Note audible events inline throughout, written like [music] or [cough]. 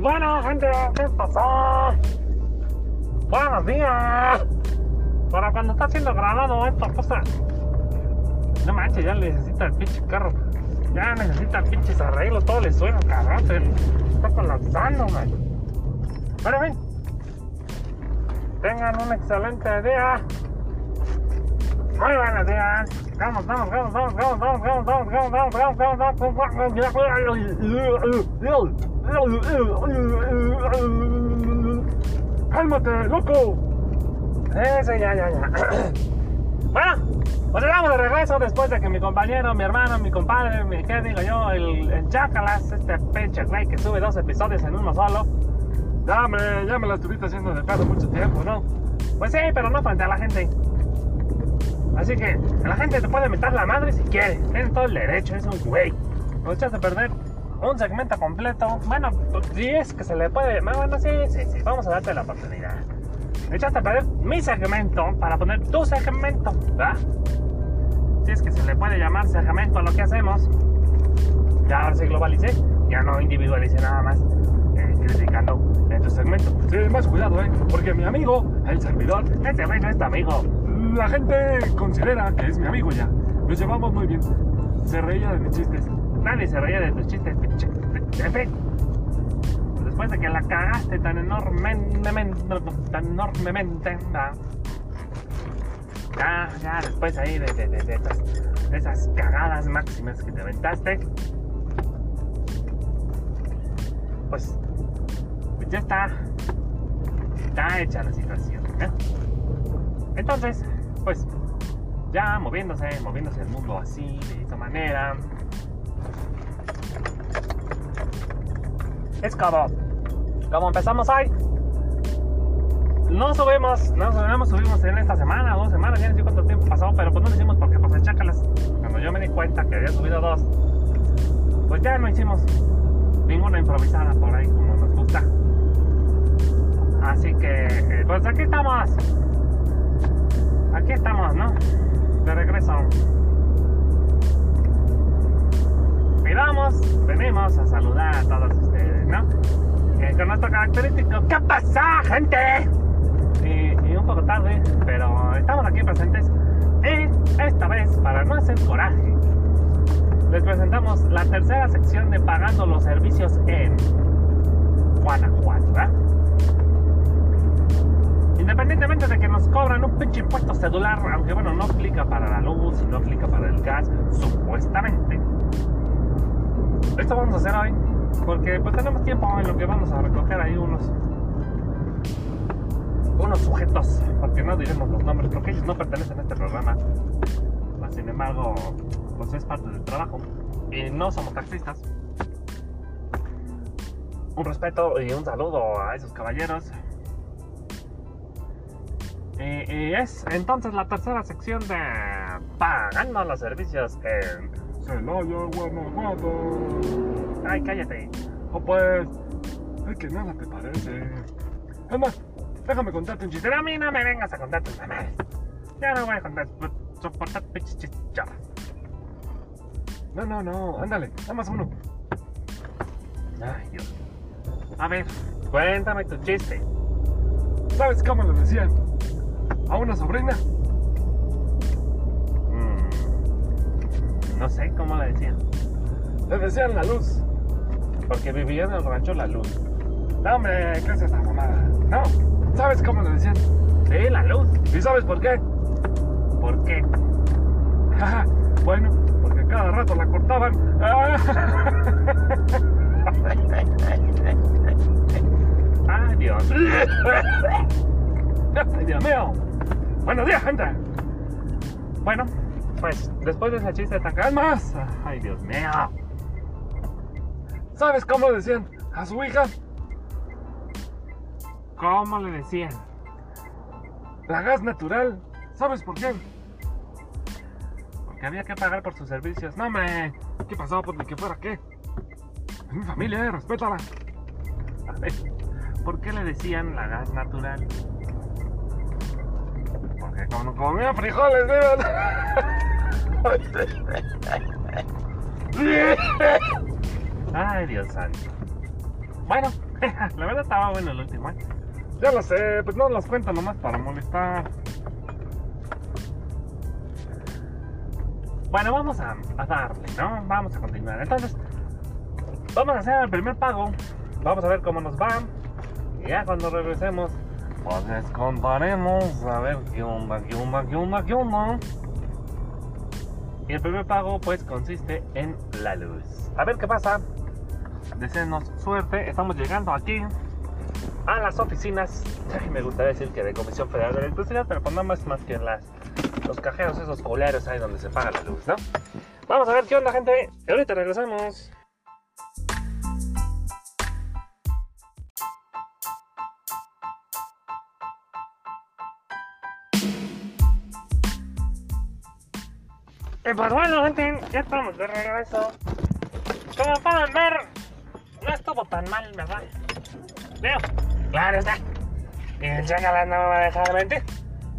Bueno, gente, ¿qué pasó? Buenos días. Para cuando está siendo grabado esta cosa. No manches, ya necesita el pinche carro. Ya necesita pinches arreglos, todo le suena, cabrón. Se está colapsando, man. Bueno, ven. Tengan un excelente día. Muy buenos días. Vamos, vamos, vamos, vamos, vamos, vamos, vamos, vamos, vamos, vamos, vamos, vamos, ¡Cálmate, loco! Eso, ya, ya, ya. [clears throat] Bueno, pues estamos de regreso después de que mi compañero, mi hermano, mi compadre, mi, ¿qué digo yo? El, el este pinche güey que sube dos episodios en uno solo. Ya me, ya me la estuviste haciendo de pedo mucho tiempo, ¿no? Pues sí, pero no frente a la gente. Así que la gente te puede meter la madre si quiere. Tienes todo el derecho, es un güey. No echaste a perder un segmento completo. Bueno, pues, si es que se le puede. Bueno, sí, sí, sí. Vamos a darte la oportunidad. Echaste a perder mi segmento para poner tu segmento, ¿verdad? Si es que se le puede llamar segmento a lo que hacemos. Ya ahora sí globalicé. Ya no individualicé nada más. Eh, criticando en tu segmento. Sí, más cuidado, ¿eh? Porque mi amigo, el servidor, ese güey no es tu amigo la gente considera que es mi amigo ya. Nos llevamos muy bien. Se reía de mis chistes. Nadie se reía de tus chistes. Después de que la cagaste tan enormemente, tan enormemente, ya, ya, después ahí de esas cagadas máximas que te aventaste, pues, pues ya está, está hecha la situación. ¿eh? Entonces, pues ya moviéndose, moviéndose el mundo así, de esta manera. Es como, empezamos hoy. No subimos, no subimos, subimos en esta semana, dos semanas, ya no sé cuánto tiempo pasó, pero pues no lo hicimos porque pues el chácalas, cuando yo me di cuenta que había subido dos, pues ya no hicimos ninguna improvisada por ahí como nos gusta. Así que, eh, pues aquí estamos aquí estamos, ¿no? De regreso. Característico, ¿qué pasa, gente? Y, y, un poco tarde, pero estamos aquí presentes. Y esta vez, para no hacer coraje, les presentamos la tercera sección de Pagando los Servicios en Guanajuato, ¿verdad? independientemente de que nos cobran un pinche impuesto celular, aunque bueno, no aplica para la luz y no aplica para el gas, supuestamente. Esto vamos a hacer hoy, porque pues tenemos tiempo en lo que vamos a recoger ahí unos unos sujetos, porque no diremos los nombres, porque ellos no pertenecen a este programa. Sin embargo, pues es parte del trabajo. Y no somos taxistas. Un respeto y un saludo a esos caballeros. Y, y, es entonces la tercera sección de Pagando los servicios en Celaya, Guanajuato. Ay, cállate. Oh, pues, es que nada te parece. Es más, déjame contarte un chiste. Pero a mí no me vengas a contar tus. Ya no voy a contar, soportar pinches. No, no, no, ándale, nada más uno. Ay, Dios. A ver, cuéntame tu chiste. ¿Sabes cómo lo decían? a una sobrina. No sé cómo le decían. Le decían la luz. Porque vivía en el rancho La Luz. No, hombre, ¿qué es esa mamada? No, ¿sabes cómo le decían? Sí, la luz. ¿Y sabes por qué? ¿Por qué? bueno, porque cada rato la cortaban. Ay, Dios. Ay, Dios mío. Buenos días, gente. Bueno, pues después de ese chiste tan ¿Qué más? Ay, Dios mío. ¿Sabes cómo le decían a su hija? ¿Cómo le decían? La gas natural. ¿Sabes por qué? Porque había que pagar por sus servicios. No, me. ¿Qué pasó? Pues ni que fuera qué. Es mi familia, eh, respétala. A ver, ¿por qué le decían la gas natural? Porque como comía frijoles, [laughs] Ay, Dios santo. Bueno, [laughs] La verdad estaba bueno el último, ¿eh? Ya lo sé, pues no las cuento nomás para molestar. Bueno, vamos a, a darle, ¿no? Vamos a continuar. Entonces, vamos a hacer el primer pago. Vamos a ver cómo nos va. Y ya cuando regresemos, pues les contaremos a ver qué onda, qué onda, qué onda, qué onda. Y el primer pago, pues, consiste en la luz. A ver qué pasa. Deseenos suerte. Estamos llegando aquí a las oficinas. Me gustaría decir que de Comisión Federal de Electricidad, pero pues nada más, que las, los cajeros, esos culeros ahí donde se paga la luz, ¿no? Vamos a ver qué onda, gente. Y ahorita regresamos. Y pues bueno, gente, ya estamos de regreso. Como pueden ver, no estuvo tan mal, ¿verdad? Veo, claro está. Y el chacal no me va a dejar mentir.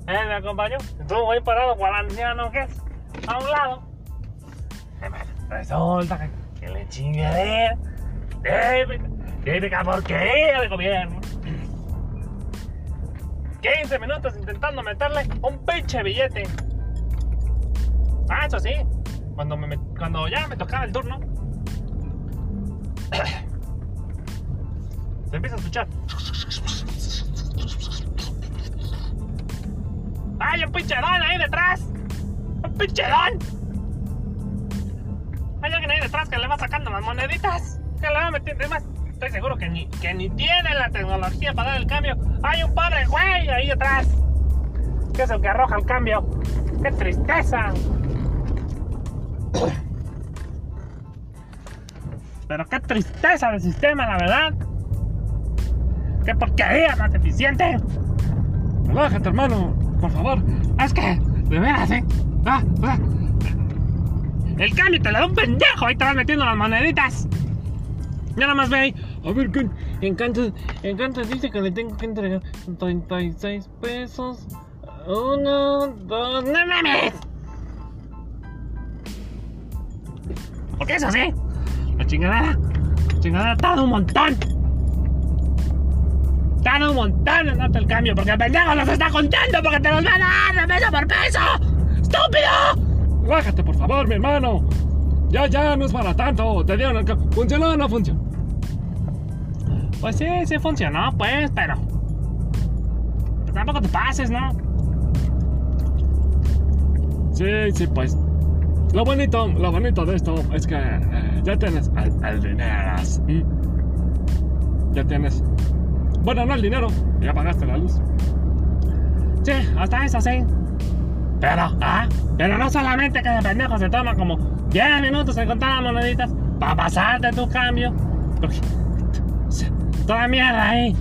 Él me acompañó. Estuvo ahí parado cual anciano que es. A un lado. Bueno, resulta que le chingadera. Típica, típica porquería de gobierno. [clears throat] 15 minutos intentando meterle un pinche billete. Ah, eso sí. Cuando, ya me tocaba el turno. Se empieza a escuchar. ¡Hay un pinche don ahí detrás! ¡Un pinche don! Hay alguien ahí detrás que le va sacando las moneditas. Que le va metiendo. Más, estoy seguro que ni, que ni tiene la tecnología para dar el cambio. Hay un padre güey ahí detrás. Que es el que arroja el cambio. ¡Qué tristeza! Pero qué tristeza de sistema, la verdad. ¡Qué porquería más eficiente! Relájate, hermano, por favor. Es que, de veras, ¿eh? Ah, ah. El cambio te lo da un pendejo. Ahí te vas metiendo las moneditas. Ya nada más ve ahí. A ver, ¿qué? En cuánto dice que le tengo que entregar 36 pesos. Uno, dos, no mames. ¿Por qué es así? La chingadera. La chingadera tarda un montón. Tarda un montón en darte el cambio porque el pendejo los está contando porque te los va a dar de peso por peso. ¡Estúpido! Relájate, por favor, mi hermano. Ya, ya, no es para tanto. Te dieron el... ca- ¿Funcionó o no funcionó? Pues sí, sí funcionó, pues, pero. pues tampoco te pases, ¿no? Sí, sí, pues. Lo bonito, lo bonito de esto es que eh, ya tienes el dinero. ¿sí? Ya tienes. Bueno, no el dinero, ya pagaste la luz. Sí, hasta eso sí. Pero, ah, pero no solamente que de pendejo se toma como 10 minutos en contar las moneditas para pasarte tu cambio. Porque toda mierda ahí.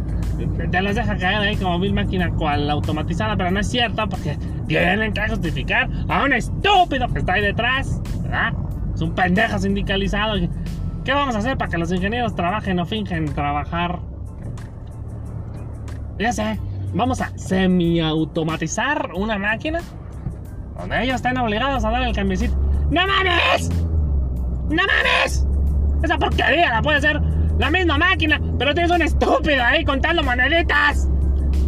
Te, los deja caer ahí como vil máquina cual automatizada, pero no es cierto porque tienen que justificar a un estúpido que está ahí detrás, ¿verdad? Es un pendejo sindicalizado. ¿Qué vamos a hacer para que los ingenieros trabajen o fingen trabajar? Ya sé, vamos a semi-automatizar una máquina donde ellos estén obligados a dar el cambiecito. ¡No mames! ¡No mames! Esa porquería la puede hacer la misma máquina, pero tienes un estúpido ahí contando moneditas.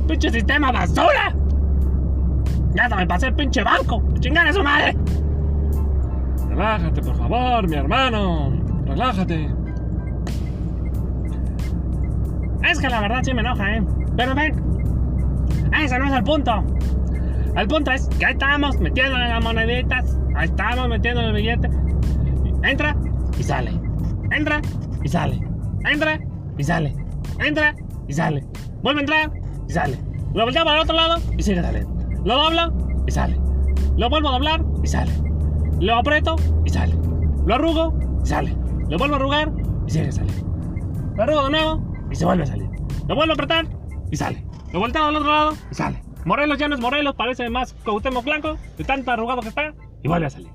¡Pinche sistema basura! Ya hasta me pasé el pinche banco. ¡Chingar a su madre! Relájate, por favor, mi hermano. Relájate. Es que la verdad sí me enoja, ¿eh? Pero ven, ese no es el punto. El punto es que ahí estamos metiéndole las moneditas. Ahí estamos metiéndole el billete. Entra y sale. Entra y sale. Entra y sale. Entra y sale. Vuelve a entrar y sale. Lo volteo para el otro lado y sigue saliendo. Lo doblo y sale. Lo vuelvo a doblar y sale. Lo aprieto y sale. Lo arrugo y sale. Lo vuelvo a arrugar y sigue saliendo. Lo arrugo de nuevo y se vuelve a salir. Lo vuelvo a apretar y sale. Lo volteo al otro lado y sale. Morelos ya no es Morelos, parece más Cuauhtémoc Blanco, de tanto arrugado que está, y vuelve a salir.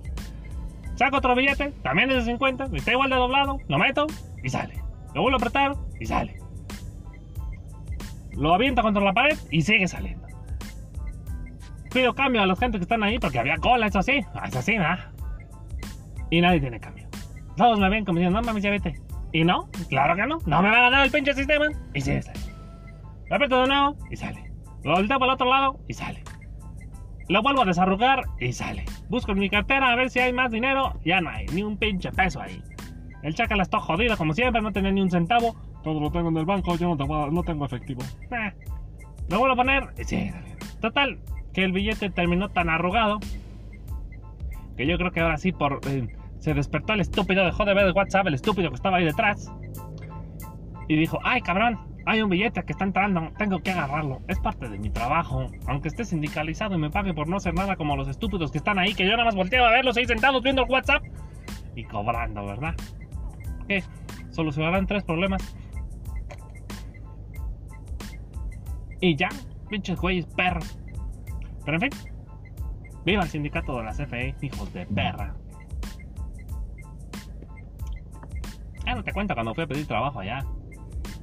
Saco otro billete, también es de 50, está igual de doblado, lo meto y sale. Lo vuelvo a apretar y sale. Lo aviento contra la pared y sigue saliendo. Pido cambio a la gente que están ahí porque había cola, eso sí, eso sí, ¿verdad? Y nadie tiene cambio. Todos me ven como diciendo, no mames, ya vete. Y no, claro que no. No me va a ganar el pinche sistema. Y sí, sale. Lo aprieto de nuevo y sale. Lo volteo para el otro lado y sale. Lo vuelvo a desarrugar y sale. Busco en mi cartera a ver si hay más dinero. Ya no hay, ni un pinche peso ahí. El chacal está jodido como siempre, no tenía ni un centavo. Todo lo tengo en el banco, yo no tengo, no tengo efectivo. Eh, Lo vuelvo a poner y sí, sale. Total, que el billete terminó tan arrugado que yo creo que ahora sí eh, se despertó el estúpido, dejó de ver el WhatsApp, el estúpido que estaba ahí detrás. Y dijo, ay cabrón, hay un billete que está entrando, tengo que agarrarlo. Es parte de mi trabajo. Aunque esté sindicalizado y me pague por no hacer nada como los estúpidos que están ahí, que yo nada más volteo a verlos ahí sentados viendo el WhatsApp y cobrando, ¿verdad? ¿Qué? Solucionarán tres problemas. Y ya, pinches güeyes perros. Pero en fin, viva el sindicato de la CFE, hijos de perra. Ah, no te cuento cuando fui a pedir trabajo allá.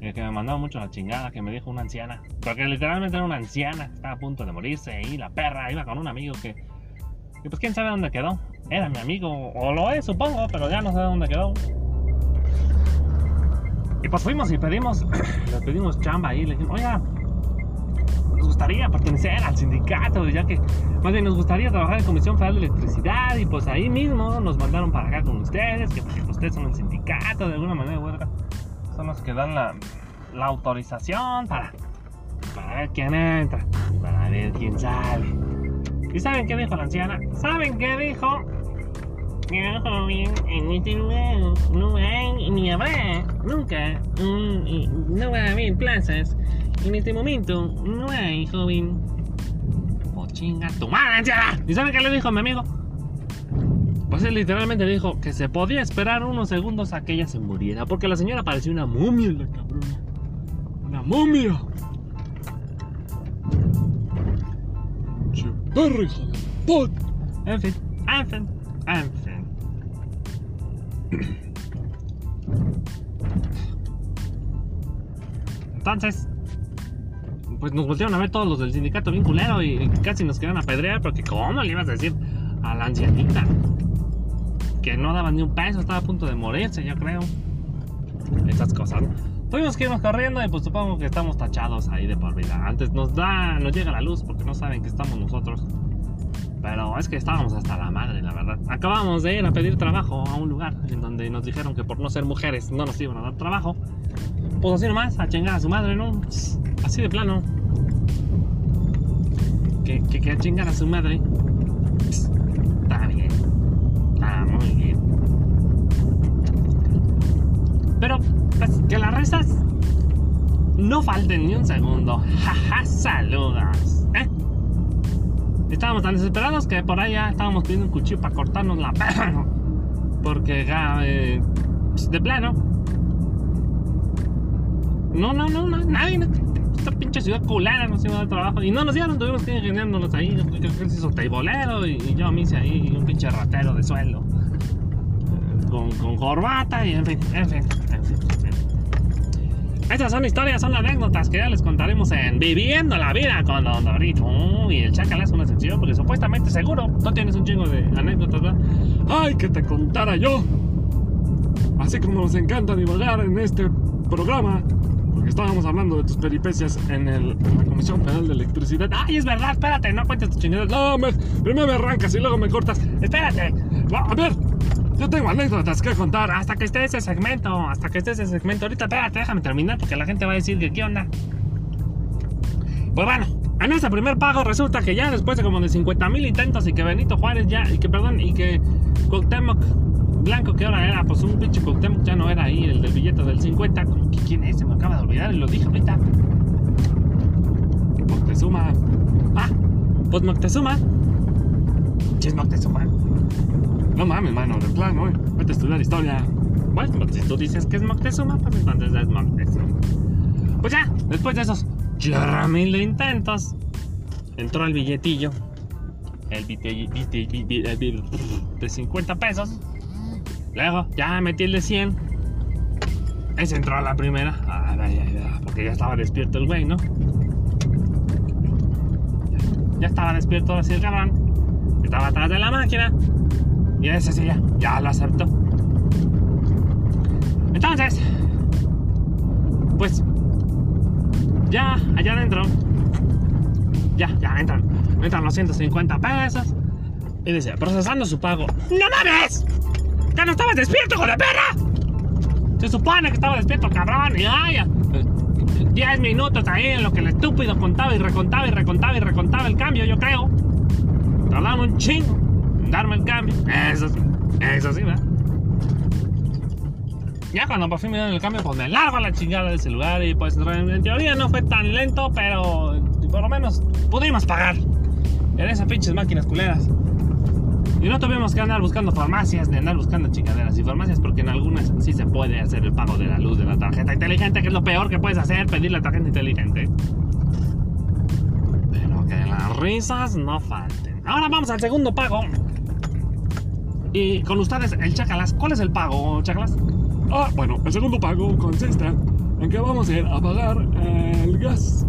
Eh, que me mandaba mucho la chingada, que me dijo una anciana. Porque literalmente era una anciana, estaba a punto de morirse y la perra iba con un amigo que. que pues quién sabe dónde quedó. Era mi amigo, o lo es, supongo, pero ya no sé dónde quedó. Y pues fuimos y pedimos, [clears throat] le pedimos chamba ahí, le dijimos, oiga, nos gustaría pertenecer al sindicato, ya que más bien nos gustaría trabajar en Comisión Federal de Electricidad y pues ahí mismo nos mandaron para acá con ustedes, que porque ustedes son el sindicato de alguna manera u otra. Son los que dan la, la autorización para, para ver quién entra, para ver quién sale. ¿Y saben qué dijo la anciana? ¿Saben qué dijo? No, joven, en este lugar no hay ni habrá nunca, no va a haber plazas. En este momento no hay, joven. Oh, chinga tu madre. ¿Y saben qué le dijo mi amigo? Pues él literalmente dijo que se podía esperar unos segundos a que ella se muriera, porque la señora parecía una momia, la cabrona. Una momia. Perro, hijo. En fin, en fin, en fin. Entonces, pues nos voltearon a ver todos los del sindicato bien culero y casi nos querían apedrear porque ¿cómo le ibas a decir a la ancianita? Que no daba ni un peso, estaba a punto de morirse, yo creo. Estas cosas. Tuvimos que irnos corriendo y pues supongo que estamos tachados ahí de por vida. Antes nos da, nos llega la luz porque no saben que estamos nosotros. Pero es que estábamos hasta la madre, la verdad. Acabamos de ir a pedir trabajo a un lugar en donde nos dijeron que por no ser mujeres no nos iban a dar trabajo. Pues así nomás, a chingar a su madre, ¿no? Así de plano. Que, que, que chingar a su madre. Está bien. Está muy bien. Pero, pues, que las risas no falten ni un segundo. Jaja, saludos. ¿Eh? Estábamos tan desesperados que por ya estábamos pidiendo un cuchillo para cortarnos la perra. Porque ya, eh, pues, de plano. No, no, no, no, nadie. Esta pinche ciudad culera nos iba a dar trabajo. Y no nos dieron, tuvimos que ir ingeniándonos ahí. Yo hizo teibolero y, y yo me hice ahí un pinche ratero de suelo. Eh, Con, corbata y en fin, en fin, en fin. Estas son historias, son anécdotas que ya les contaremos en Viviendo la Vida con Don Dorito. Uy, el chacal es una excepción porque supuestamente seguro no tienes un chingo de anécdotas, ¿verdad? Ay, que te contara yo. Así como nos encanta divagar en este programa, estábamos hablando de tus peripecias en, el, la Comisión Federal de Electricidad. Ay, es verdad, espérate, no cuentes tu chingaderas. No, me, primero me arrancas y luego me cortas. Espérate, a ver, yo tengo anécdotas que contar. hasta que esté ese segmento, hasta que esté ese segmento. Ahorita, espérate, déjame terminar porque la gente va a decir que qué onda. Pues bueno, en ese primer pago resulta que ya después de como de 50 mil intentos y que Benito Juárez ya, y que perdón, y que Cuauhtémoc Blanco, que ahora era pues un pinche Cuauhtémoc, ya no era ahí el del billete del 50. ¿Quién es? Se me acaba de olvidar y lo dije ahorita. Moctezuma. Ah, pues Moctezuma. ¿Qué es Moctezuma? No mames, mano, de plano, eh. Vete a estudiar historia. Bueno, si tú dices que es Moctezuma, pues entonces es Moctezuma. Pues ya, después de esos mil de intentos, entró el billetillo. El billete billete- billete- el bill de 50 pesos. Luego, ya metí el de 100. Ese entró a la primera. Ah, porque ya estaba despierto el güey, ¿no? Ya estaba despierto así el cabrón. Estaba atrás de la máquina. Y ese sí ya, ya lo aceptó. Entonces, pues, ya, allá adentro, ya, ya entran, entran los 150 pesos. Y dice, procesando su pago. ¡No mames! ¡Ya no estabas despierto con la perra! Se supone que estaba despierto, cabrón. Y ay, 10 minutos ahí en lo que el estúpido contaba y recontaba y recontaba y recontaba el cambio, yo creo. Tardaron un chingo en darme el cambio. Eso sí, eso sí, ¿verdad? Ya cuando por fin me dieron el cambio, pues me largo a la chingada del celular y pues en teoría no fue tan lento, pero por lo menos pudimos pagar en esas pinches máquinas culeras. Y no tuvimos que andar buscando farmacias ni andar buscando chingaderas y farmacias porque en algunas sí se puede hacer el pago de la luz de la tarjeta inteligente, que es lo peor que puedes hacer, pedir la tarjeta inteligente. Pero que las risas no falten. Ahora vamos al segundo pago. Y con ustedes, el Chacalas. ¿Cuál es el pago, Chacalas? Ah, bueno, el segundo pago consiste en que vamos a ir a pagar el gas.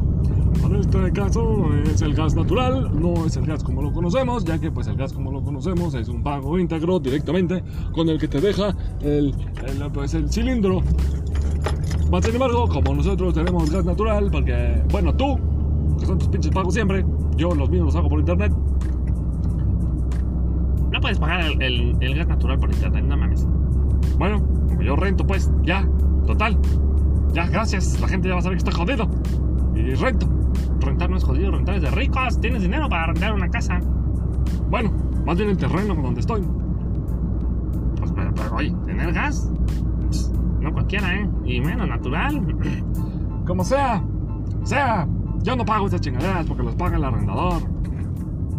En este caso es el gas natural, no es el gas como lo conocemos, ya que pues el gas como lo conocemos es un pago íntegro directamente con el que te deja el, el, pues, el cilindro. Mas, sin embargo, como nosotros tenemos gas natural, porque, bueno, tú, que son tus pinches pagos siempre, yo los míos los hago por internet. No puedes pagar el, el- el gas natural por internet, no mames. Bueno, como yo rento, pues, ya, total. Ya, gracias, la gente ya va a saber que estoy jodido. Y rento. Rentar no es jodido, rentar es de ricos. Tienes dinero para rentar una casa. Bueno, más bien el terreno donde estoy. Pues, pero, pero, oye, tener gas. Pss, No cualquiera, ¿eh? Y menos natural. [clears throat] Como sea, sea, yo no pago esas chingaderas porque los paga el arrendador.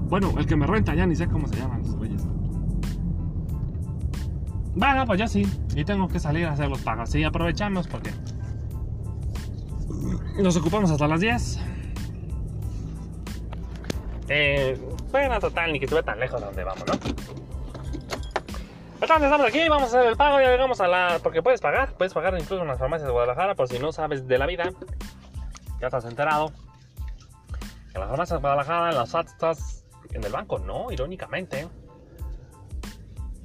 Bueno, el que me renta ya ni sé cómo se llaman esos güeyes. Bueno, pues yo sí. Y tengo que salir a hacer los pagos. Sí, aprovechamos porque nos ocupamos hasta las 10. Eh, bueno, total, ni que estuve tan lejos de donde vamos, ¿no? Entonces estamos aquí, vamos a hacer el pago, ya llegamos a la... Porque puedes pagar, puedes pagar incluso en las farmacias de Guadalajara, por si no sabes de la vida. Ya estás enterado. En las farmacias de Guadalajara, en las estás en el banco, no, irónicamente.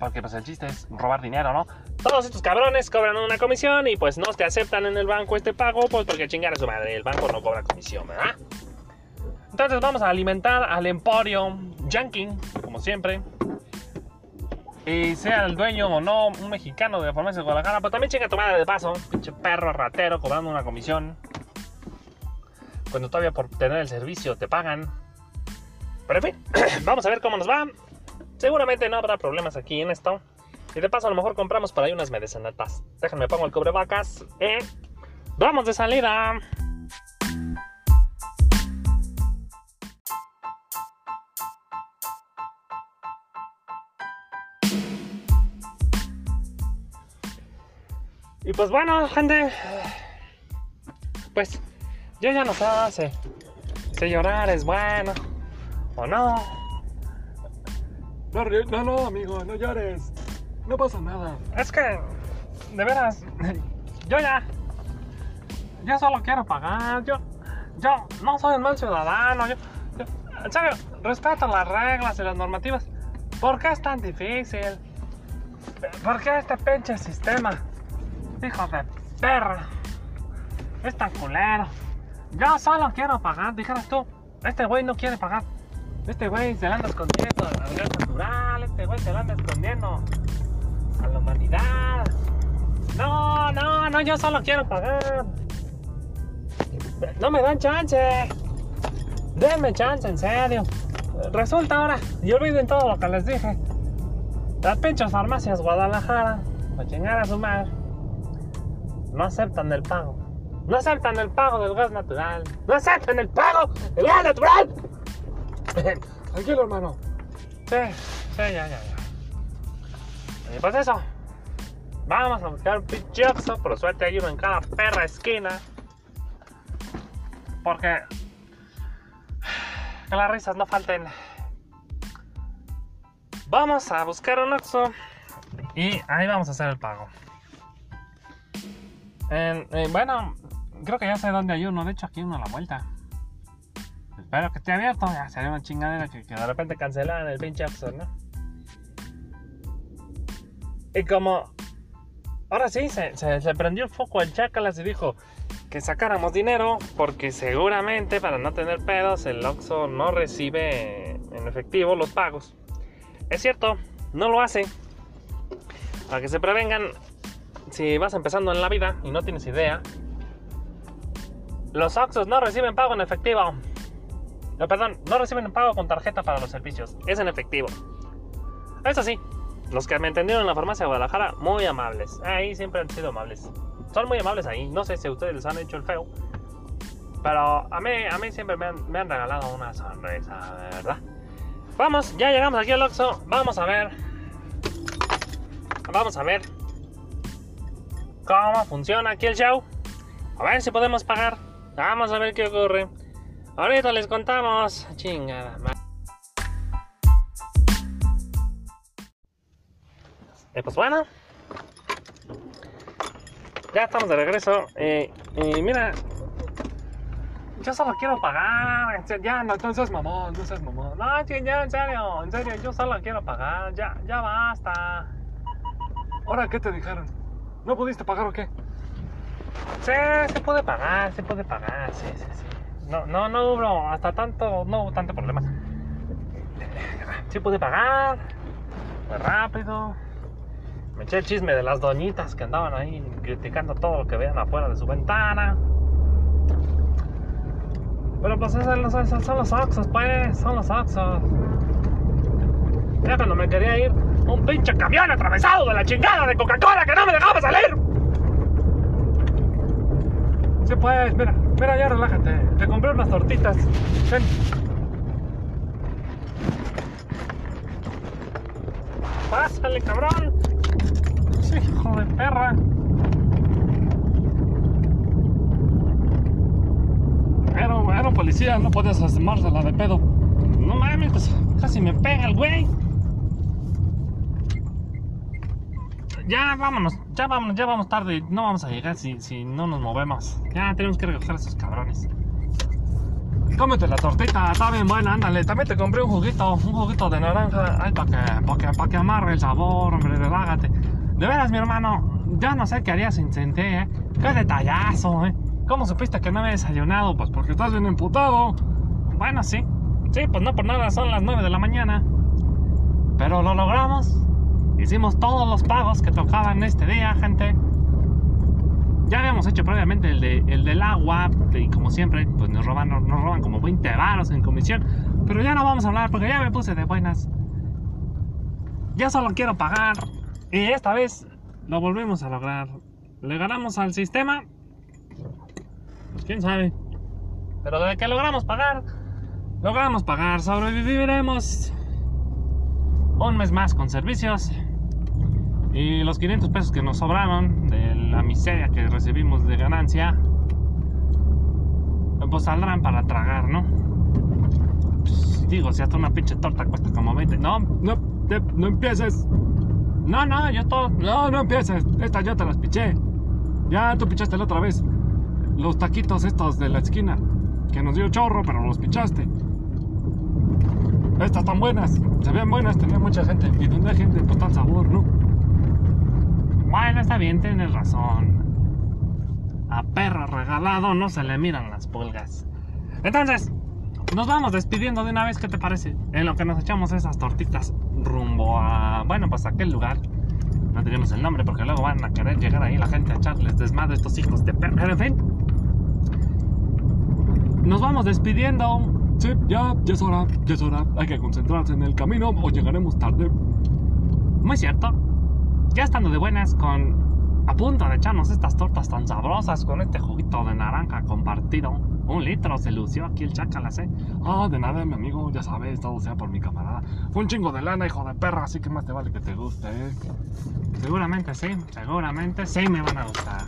Porque pues el chiste es robar dinero, ¿no? Todos estos cabrones cobran una comisión y pues no te aceptan en el banco este pago, pues porque chingar a su madre, el banco no cobra comisión, ¿verdad? Entonces vamos a alimentar al Emporio Yankee, como siempre. Y sea el dueño o no un mexicano de Farmacia de Guadalajara, pero también chinga tu madre de paso, pinche perro ratero cobrando una comisión. Cuando todavía por tener el servicio te pagan. Pero en fin, [clears throat] vamos a ver cómo nos va. Seguramente no habrá problemas aquí en esto. Y de paso a lo mejor compramos por ahí unas medicinetas. Déjenme pongo el cubrebocas. Eh, vamos de salida. Y pues bueno, gente. Pues yo ya no sé si llorar es bueno o no. No, no, no, amigo, no llores. No pasa nada. Es que, de veras, yo ya. Yo solo quiero pagar. Yo, yo no soy un mal ciudadano. Yo, yo- en serio, respeto las reglas y las normativas. ¿Por qué es tan difícil? ¿Por qué este pinche sistema? Hijo de perra. Es tan culero. Yo solo quiero pagar. Dijeras tú, este güey no quiere pagar. Este güey se la anda escondiendo al gas natural. Este güey se la anda escondiendo a la humanidad. No, no, no, yo solo quiero pagar. No me dan chance. Denme chance, en serio. Resulta ahora, y olviden todo lo que les dije. Las pinches farmacias Guadalajara, para chingar a su madre, no aceptan el pago. No aceptan el pago del gas natural. No aceptan el pago del gas natural. [laughs] Tranquilo, hermano. Sí, sí, ya, ya, ya. Y pues eso. Vamos a buscar un pinche Por suerte hay uno en cada perra esquina. Porque. Que las risas no falten. Vamos a buscar un Oxxo. Y ahí vamos a hacer el pago. En- bueno, creo que ya sé dónde hay uno. De hecho, aquí uno a la vuelta. Espero que esté abierto. Ya sería una chingadera que, que de repente cancelaran el pinche Oxxo, ¿no? Y como ahora sí, se, se, se prendió el foco al Chacalas y dijo que sacáramos dinero porque seguramente para no tener pedos el Oxxo no recibe en efectivo los pagos. Es cierto, no lo hace. Para que se prevengan, si vas empezando en la vida y no tienes idea, los Oxxos no reciben pago en efectivo. No, perdón, no reciben pago con tarjeta para los servicios, es en efectivo. Eso sí, los que me entendieron en la farmacia de Guadalajara, muy amables. Ahí siempre han sido amables. Son muy amables ahí. No sé si ustedes les han hecho el feo. Pero a mí, a mí siempre me han, regalado una sonrisa, verdad. Vamos, ya llegamos aquí al Oxxo. Vamos a ver. Vamos a ver cómo funciona aquí el show. A ver si podemos pagar. Vamos a ver qué ocurre. Ahorita les contamos. Chingada madre. Eh, pues bueno. Ya estamos de regreso. Eh, y mira. Yo solo quiero pagar. Ya, no, seas mamón, no seas mamón. No, ya, en serio, en serio, yo solo quiero pagar. Ya, ya basta. ¿Ahora qué te dijeron? ¿No pudiste pagar o qué? Sí, se puede pagar, se puede pagar, sí, sí, sí. No, no, no hubo hasta tanto, no hubo tanto problema. Sí pude pagar, fue rápido. Me eché el chisme de las doñitas que andaban ahí criticando todo lo que vean afuera de su ventana. Pero pues son los, son los Oxxos, pues, son los Oxxos. Ya cuando me quería ir, un pinche camión atravesado de la chingada de Coca-Cola que no me dejaba salir. Sí, pues, mira, mira, ya relájate. Te compré unas tortitas. Ven. Pásale, cabrón. Sí, hijo de perra. Era, era un policía, no podías asomársela de pedo. No mames, pues casi me pega el güey. Ya vámonos, ya vámonos, ya vamos tarde. No vamos a llegar si, si no nos movemos. Ya tenemos que recoger a esos cabrones. Cómete la tortita, está bien buena, ándale. También te compré un juguito, un juguito de naranja. Ay, para que, pa' que, pa' que amarre el sabor, hombre, relájate. De veras, mi hermano, yo no sé qué haría sin senté, ¿eh? Qué detallazo, ¿eh? ¿Cómo supiste que no había desayunado? Pues Porque estás bien emputado. bueno, sí. Sí, pues no por nada, son las 9 de la mañana. Pero lo logramos. Hicimos todos los pagos que tocaban este día, gente. Ya habíamos hecho previamente el, de, el del agua, y como siempre, pues nos roban, nos roban como 20 varos en comisión. Pero ya no vamos a hablar porque ya me puse de buenas. Ya solo quiero pagar. Y esta vez lo volvimos a lograr. Le ganamos al sistema. Pues quién sabe. Pero de que logramos pagar, logramos pagar. Sobreviviremos un mes más con servicios. Y los 500 pesos que nos sobraron de la miseria que recibimos de ganancia, pues saldrán para tragar, ¿no? Pues, digo, si hasta una pinche torta cuesta como 20. No, No, no empieces. no, no, yo todo. No, no empieces. Estas ya te las piché. Ya tú pichaste la otra vez. Los taquitos estos de la esquina. Que nos dio chorro, pero los pichaste. Estas están buenas. Se ven buenas, tenía mucha gente. Y donde hay gente, pues tal sabor, ¿no? Bueno, está bien, tienes razón. A perro regalado no se le miran las pulgas. Entonces, nos vamos despidiendo de una vez, ¿qué te parece? En lo que nos echamos esas tortitas rumbo a, bueno, pues a aquel lugar. No tenemos el nombre porque luego van a querer llegar ahí la gente a echarles desmadre estos hijos de perro. Pero en fin, nos vamos despidiendo. Sí, ya, ya es hora, ya es hora. Hay que concentrarse en el camino o llegaremos tarde. Muy cierto. Ya estando de buenas con a punto de echarnos estas tortas tan sabrosas con este juguito de naranja compartido. Un litro se lució aquí el chacalas, ¿eh? Ah, de nada, mi amigo, ya sabes, todo sea por mi camarada. Fue un chingo de lana, hijo de perra, así que más te vale que te guste, ¿eh? Seguramente sí, seguramente sí me van a gustar.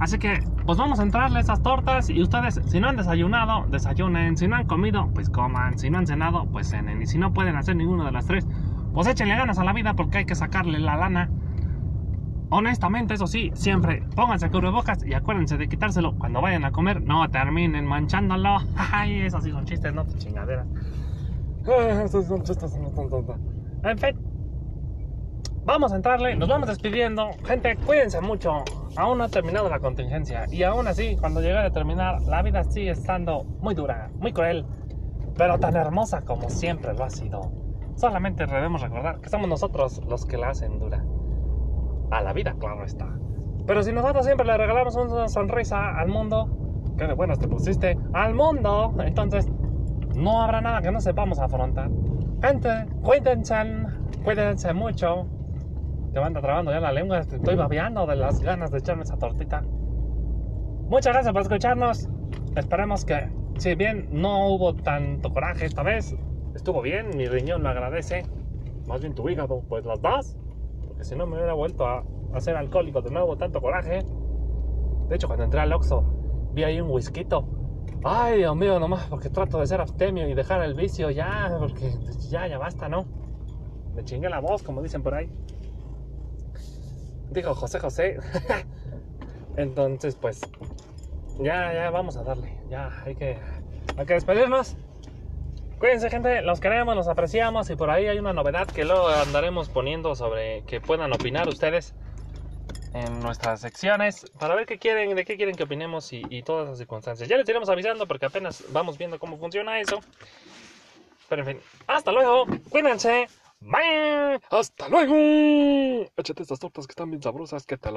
Así que, pues vamos a entrarle a esas tortas y ustedes, si no han desayunado, desayunen. Si no han comido, pues coman. Si no han cenado, pues cenen. Y si no pueden hacer ninguna de las tres, pues échenle ganas a la vida porque hay que sacarle la lana. Honestamente, eso sí, siempre pónganse cubrebocas y acuérdense de quitárselo cuando vayan a comer. No terminen manchándolo. [laughs] Ay, esos sí son chistes, no chingaderas. Ah, estos son chistes, no son tontas. En fin. vamos a entrarle, nos vamos despidiendo. Gente, cuídense mucho. Aún no ha terminado la contingencia. Y aún así, cuando llegue a terminar, la vida sigue estando muy dura, muy cruel, pero tan hermosa como siempre lo ha sido. Solamente debemos recordar que somos nosotros los que la hacen dura. A la vida, claro está. Pero si nosotros siempre le regalamos una sonrisa al mundo, que de buenas te pusiste, al mundo, entonces no habrá nada que no sepamos afrontar. Gente, cuídense, cuídense mucho. Te manda trabando ya la lengua, estoy babeando de las ganas de echarme esa tortita. Muchas gracias por escucharnos. Esperemos que, si bien no hubo tanto coraje esta vez, estuvo bien, mi riñón lo agradece. Más bien tu hígado, pues las das. Porque si no me hubiera vuelto a, a ser alcohólico de nuevo, tanto coraje. De hecho, cuando entré al Oxxo, vi ahí un whisky. Ay, Dios mío, nomás porque trato de ser abstemio y dejar el vicio ya, porque ya, ya basta, ¿no? Me chingué la voz, como dicen por ahí. Dijo José José. [laughs] Entonces, pues, ya, ya vamos a darle. Ya, hay que, hay que despedirnos. Cuídense, gente, los queremos, los apreciamos y por ahí hay una novedad que luego andaremos poniendo sobre que puedan opinar ustedes en nuestras secciones para ver qué quieren, de qué quieren que opinemos y, y todas las circunstancias. Ya les iremos avisando porque apenas vamos viendo cómo funciona eso. Pero en fin, hasta luego, cuídense, bye, ¡Hasta luego! Échate estas tortas que están bien sabrosas que te las